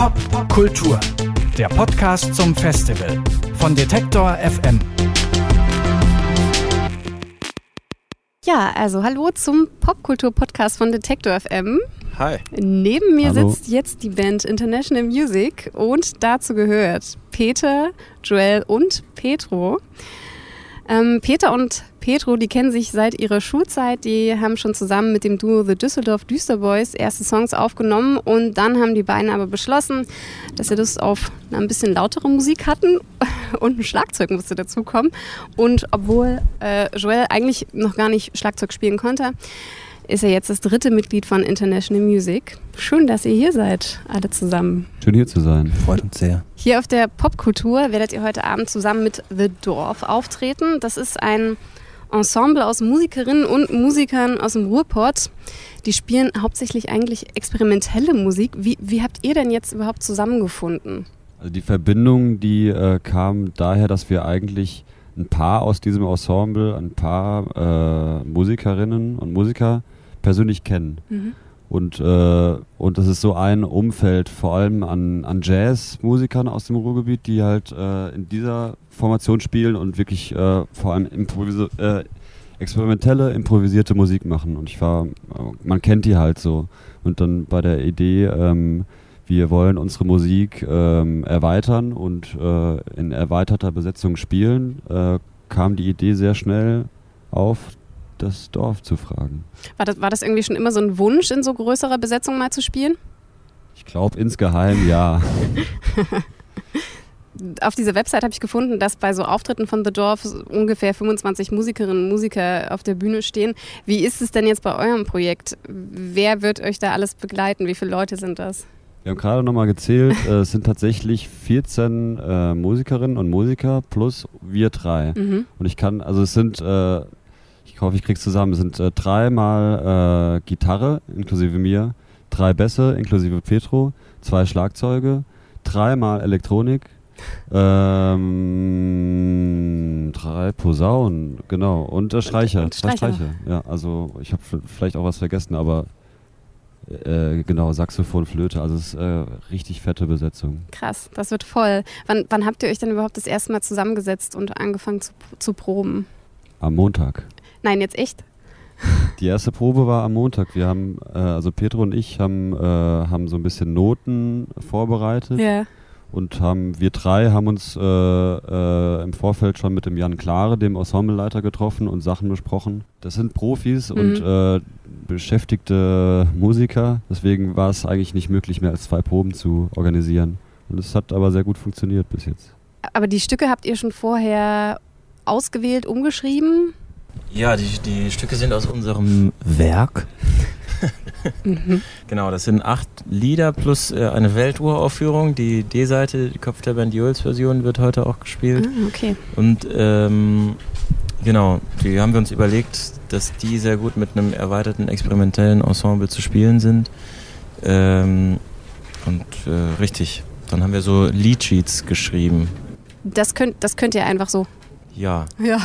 Popkultur, der Podcast zum Festival von Detektor FM. Ja, also hallo zum Popkultur-Podcast von Detektor FM. Hi. Neben mir Hallo. sitzt jetzt die Band International Music und dazu gehört Peter, Joel und Petro. Ähm, Peter und Petro, die kennen sich seit ihrer Schulzeit. Die haben schon zusammen mit dem Duo The Düsseldorf Düsterboys erste Songs aufgenommen und dann haben die beiden aber beschlossen, dass sie Lust auf ein bisschen lautere Musik hatten und ein Schlagzeug musste dazukommen. Und obwohl äh, Joel eigentlich noch gar nicht Schlagzeug spielen konnte, ist er jetzt das dritte Mitglied von International Music. Schön, dass ihr hier seid, alle zusammen. Schön hier zu sein. Freut uns sehr. Hier auf der Popkultur werdet ihr heute Abend zusammen mit The Dorf auftreten. Das ist ein Ensemble aus Musikerinnen und Musikern aus dem Ruhrpott. Die spielen hauptsächlich eigentlich experimentelle Musik. Wie, wie habt ihr denn jetzt überhaupt zusammengefunden? Also die Verbindung, die äh, kam daher, dass wir eigentlich ein paar aus diesem Ensemble, ein paar äh, Musikerinnen und Musiker persönlich kennen. Und, äh, und das ist so ein Umfeld, vor allem an, an Jazzmusikern aus dem Ruhrgebiet, die halt äh, in dieser Formation spielen und wirklich äh, vor allem improvisi äh, experimentelle, improvisierte Musik machen. Und ich war, man kennt die halt so. Und dann bei der Idee, ähm, wir wollen unsere Musik ähm, erweitern und äh, in erweiterter Besetzung spielen, äh, kam die Idee sehr schnell auf, das Dorf zu fragen. War das, war das irgendwie schon immer so ein Wunsch, in so größerer Besetzung mal zu spielen? Ich glaube insgeheim ja. Auf dieser Website habe ich gefunden, dass bei so Auftritten von The Dorf ungefähr 25 Musikerinnen und Musiker auf der Bühne stehen. Wie ist es denn jetzt bei eurem Projekt? Wer wird euch da alles begleiten? Wie viele Leute sind das? Wir haben gerade nochmal gezählt, äh, es sind tatsächlich 14 äh, Musikerinnen und Musiker plus wir drei. Mhm. Und ich kann, also es sind, äh, ich hoffe, ich krieg's zusammen, es sind äh, dreimal äh, Gitarre, inklusive mir, drei Bässe, inklusive Petro, zwei Schlagzeuge, dreimal Elektronik, ähm, drei Posaunen, genau, und äh, Streicher, und zwei Streicher. Streicher. Ja, also ich habe vielleicht auch was vergessen, aber äh, genau, Saxophon, Flöte, also es ist äh, richtig fette Besetzung. Krass, das wird voll. Wann, wann habt ihr euch denn überhaupt das erste Mal zusammengesetzt und angefangen zu, zu proben? Am Montag. Nein, jetzt echt? Die erste Probe war am Montag. Wir haben, äh, also Petro und ich haben, äh, haben so ein bisschen Noten vorbereitet Ja. und haben, wir drei haben uns äh, äh, im Vorfeld schon mit dem Jan Klare, dem Ensembleleiter, getroffen und Sachen besprochen. Das sind Profis und äh, beschäftigte Musiker, deswegen war es eigentlich nicht möglich, mehr als zwei Proben zu organisieren. Und es hat aber sehr gut funktioniert bis jetzt. Aber die Stücke habt ihr schon vorher ausgewählt, umgeschrieben? Ja, die, die Stücke sind aus unserem Werk. Genau, das sind acht Lieder plus äh, eine Welturaufführung. Die D-Seite, die Kopf der Band Jules Version wird heute auch gespielt. Ah, okay. Und ähm, genau, die haben wir uns überlegt, dass die sehr gut mit einem erweiterten experimentellen Ensemble zu spielen sind. Ähm, und äh, richtig, dann haben wir so Leadsheets geschrieben. Das könnt, das könnt ihr einfach so. Ja, Ja.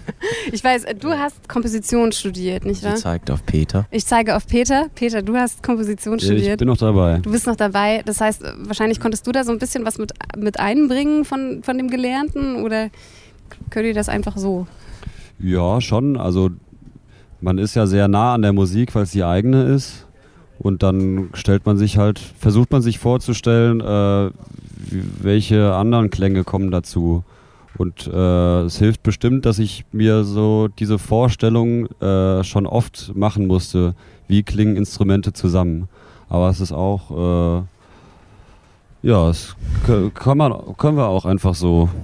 ich weiß, du hast Komposition studiert, nicht sie wahr? zeigt auf Peter. Ich zeige auf Peter. Peter, du hast Komposition Ich studiert. bin noch dabei. Du bist noch dabei. Das heißt, wahrscheinlich konntest du da so ein bisschen was mit, mit einbringen von, von dem Gelernten oder könnt ihr das einfach so? Ja, schon. Also man ist ja sehr nah an der Musik, weil es die eigene ist. Und dann stellt man sich halt, versucht man sich vorzustellen, äh, welche anderen Klänge kommen dazu. Und äh, es hilft bestimmt, dass ich mir so diese Vorstellung äh, schon oft machen musste, wie klingen Instrumente zusammen. Aber es ist auch, äh, ja, es kann man, können wir auch einfach so.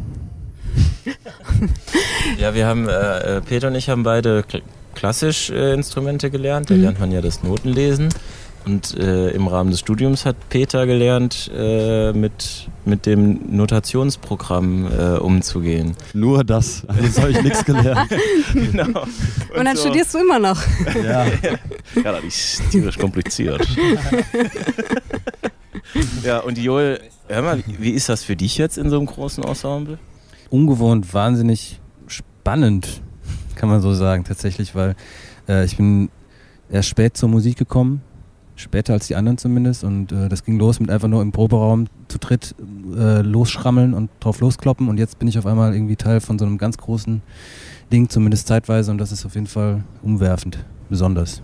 Ja, wir haben, äh, äh, Peter und ich haben beide kl klassisch äh, Instrumente gelernt. Da Mhm. lernt man ja das Notenlesen. Und äh, im Rahmen des Studiums hat Peter gelernt, äh, mit, mit dem Notationsprogramm äh, umzugehen. Nur das, also habe ich nichts gelernt. genau. Und, dann studierst du immer noch. Ja. Ja, das ist tierisch kompliziert. ja, und Joel, hör mal, wie ist das für dich jetzt in so einem großen Ensemble? ungewohnt wahnsinnig spannend, kann man so sagen, tatsächlich, weil äh, ich bin erst spät zur Musik gekommen später als die anderen zumindest. Und äh, das ging los mit einfach nur im Proberaum zu dritt äh, losschrammeln und drauf loskloppen. Und jetzt bin ich auf einmal irgendwie Teil von so einem ganz großen Ding, zumindest zeitweise. Und das ist auf jeden Fall umwerfend, besonders.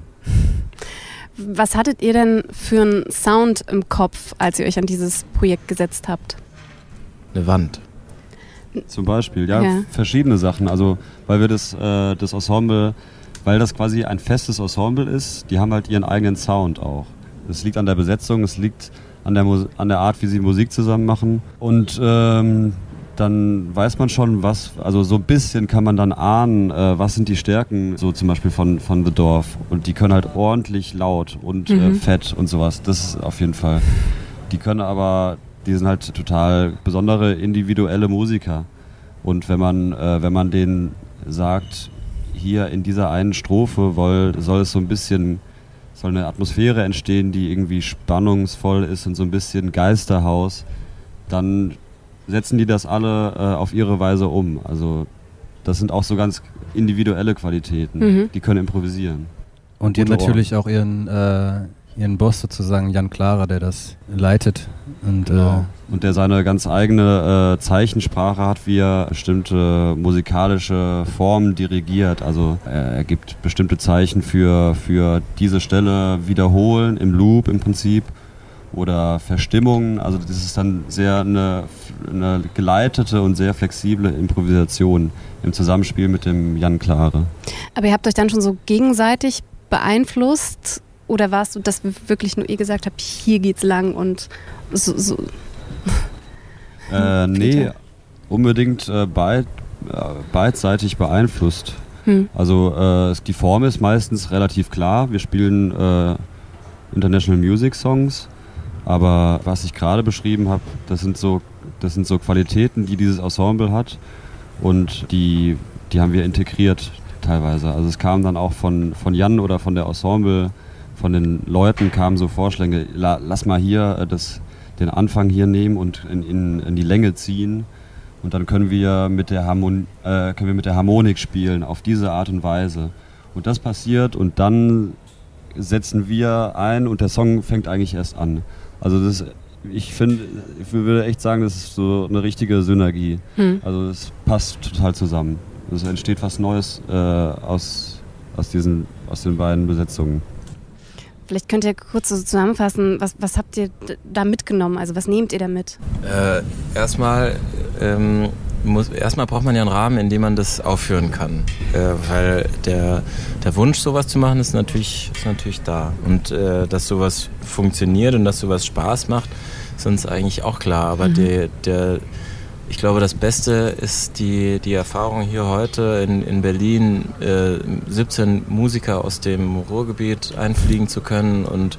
Was hattet ihr denn für einen Sound im Kopf, als ihr euch an dieses Projekt gesetzt habt? Eine Wand. Zum Beispiel, ja, Ja. verschiedene Sachen. Also, weil wir das, äh, das Ensemble, weil das quasi ein festes Ensemble ist, die haben halt ihren eigenen Sound auch. Es liegt an der Besetzung, es liegt an der, Mus an der Art, wie sie Musik zusammen machen. Und ähm, dann weiß man schon, was, also so ein bisschen kann man dann ahnen, äh, was sind die Stärken, so zum Beispiel von, von The Dorf. Und die können halt ordentlich laut und äh, Mhm. fett und sowas. Das ist auf jeden Fall. Die können aber, die sind halt total besondere individuelle Musiker. Und wenn man, äh, wenn man denen sagt, hier in dieser einen Strophe woll, soll es so ein bisschen, soll eine Atmosphäre entstehen, die irgendwie spannungsvoll ist und so ein bisschen Geisterhaus, dann setzen die das alle äh, auf ihre Weise um. Also das sind auch so ganz individuelle Qualitäten. Mhm. Die können improvisieren. Und ihr natürlich auch ihren, äh, ihren Boss sozusagen, Jan Klara, der das leitet. Und Genau. Und der seine ganz eigene äh, Zeichensprache hat, wie er bestimmte musikalische Formen dirigiert. Also er, er gibt bestimmte Zeichen für, für diese Stelle wiederholen, im Loop im Prinzip. Oder Verstimmungen. Also das ist dann sehr eine, eine geleitete und sehr flexible Improvisation im Zusammenspiel mit dem Jan Klare. Aber ihr habt euch dann schon so gegenseitig beeinflusst? Oder war es so, dass wirklich nur ihr gesagt habt, hier geht's lang und so, so Äh, nee, Peter. unbedingt äh, beid, äh, beidseitig beeinflusst. hm. Also äh, die Form ist meistens relativ klar. Wir spielen äh, International Music Songs, aber was ich gerade beschrieben habe, das sind so das sind so Qualitäten, die dieses Ensemble hat und die die haben wir integriert teilweise. Also es kam dann auch von von Jan oder von der Ensemble, von den Leuten kamen so Vorschläge, la, lass mal hier äh, das den Anfang hier nehmen und in, in, in die Länge ziehen. Und dann können wir, mit der Harmon äh, können wir mit der Harmonik spielen, auf diese Art und Weise. Und das passiert und dann setzen wir ein und der Song fängt eigentlich erst an. Also das, ich finde, ich würde echt sagen, das ist so eine richtige Synergie. Hm. Also es passt total zusammen. Es entsteht was Neues äh, aus, aus, diesen, aus den beiden Besetzungen. Vielleicht könnt ihr kurz so zusammenfassen, was, was habt ihr da mitgenommen? Also was nehmt ihr da mit? Äh, erstmal, ähm, muss, erstmal braucht man ja einen Rahmen, in dem man das aufführen kann. Äh, weil der, der Wunsch, sowas zu machen, ist natürlich, ist natürlich da. Und äh, dass sowas funktioniert und dass sowas Spaß macht, ist uns eigentlich auch klar. Aber der, der, ich glaube, das Beste ist die, die Erfahrung hier heute in, in Berlin, äh, 17 Musiker aus dem Ruhrgebiet einfliegen zu können und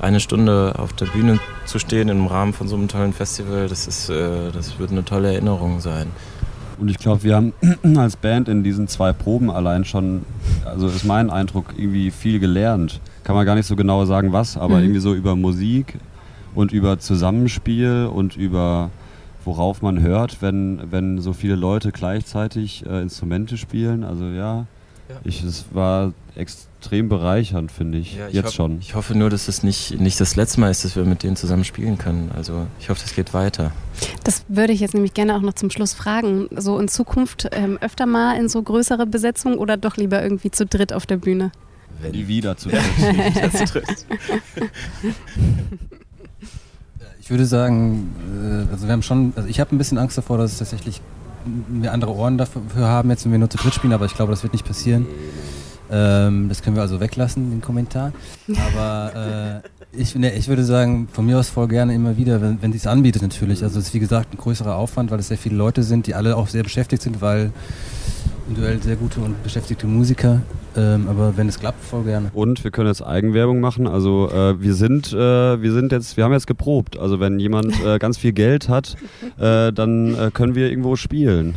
eine Stunde auf der Bühne zu stehen im Rahmen von so einem tollen Festival. Das, ist, äh, das wird eine tolle Erinnerung sein. Und ich glaube, wir haben als Band in diesen zwei Proben allein schon, also ist mein Eindruck, irgendwie viel gelernt. Kann man gar nicht so genau sagen, was, aber Mhm. irgendwie so über Musik und über Zusammenspiel und über worauf man hört, wenn, wenn so viele Leute gleichzeitig äh, Instrumente spielen. Also ja, Ja. Ich, es war extrem bereichernd, finde ich. Ja, ich Jetzt schon. Ich hoffe nur, dass es nicht, nicht das letzte Mal ist, dass wir mit denen zusammen spielen können. Also ich hoffe, das geht weiter. Das würde ich jetzt nämlich gerne auch noch zum Schluss fragen. So in Zukunft ähm, öfter mal in so größere Besetzungen oder doch lieber irgendwie zu dritt auf der Bühne? Nie wieder zu das trifft. Ich würde sagen, äh, also wir haben schon, also ich habe ein bisschen Angst davor, dass es tatsächlich wir andere Ohren dafür haben, jetzt wenn wir nur zu dritt spielen, aber ich glaube, das wird nicht passieren. Ähm, das können wir also weglassen, den Kommentar. Aber äh, ich, ne, ich würde sagen, von mir aus voll gerne immer wieder, wenn, wenn es anbietet natürlich. Also es ist wie gesagt ein größerer Aufwand, weil es sehr viele Leute sind, die alle auch sehr beschäftigt sind, weil individuell sehr gute und beschäftigte Musiker. Ähm, aber wenn es klappt, voll gerne. Und wir können jetzt Eigenwerbung machen. Also äh, wir sind, äh, wir sind jetzt, wir haben jetzt geprobt. Also wenn jemand äh, ganz viel Geld hat, äh, dann äh, können wir irgendwo spielen.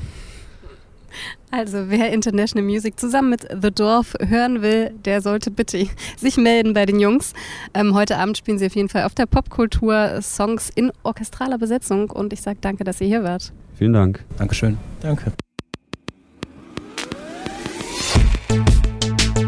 Also wer International Music zusammen mit The Dorf hören will, der sollte bitte sich melden bei den Jungs. Ähm, heute Abend spielen sie auf jeden Fall auf der Popkultur Songs in orchestraler Besetzung und ich sage danke, dass ihr hier wart. Vielen Dank. Dankeschön. Danke.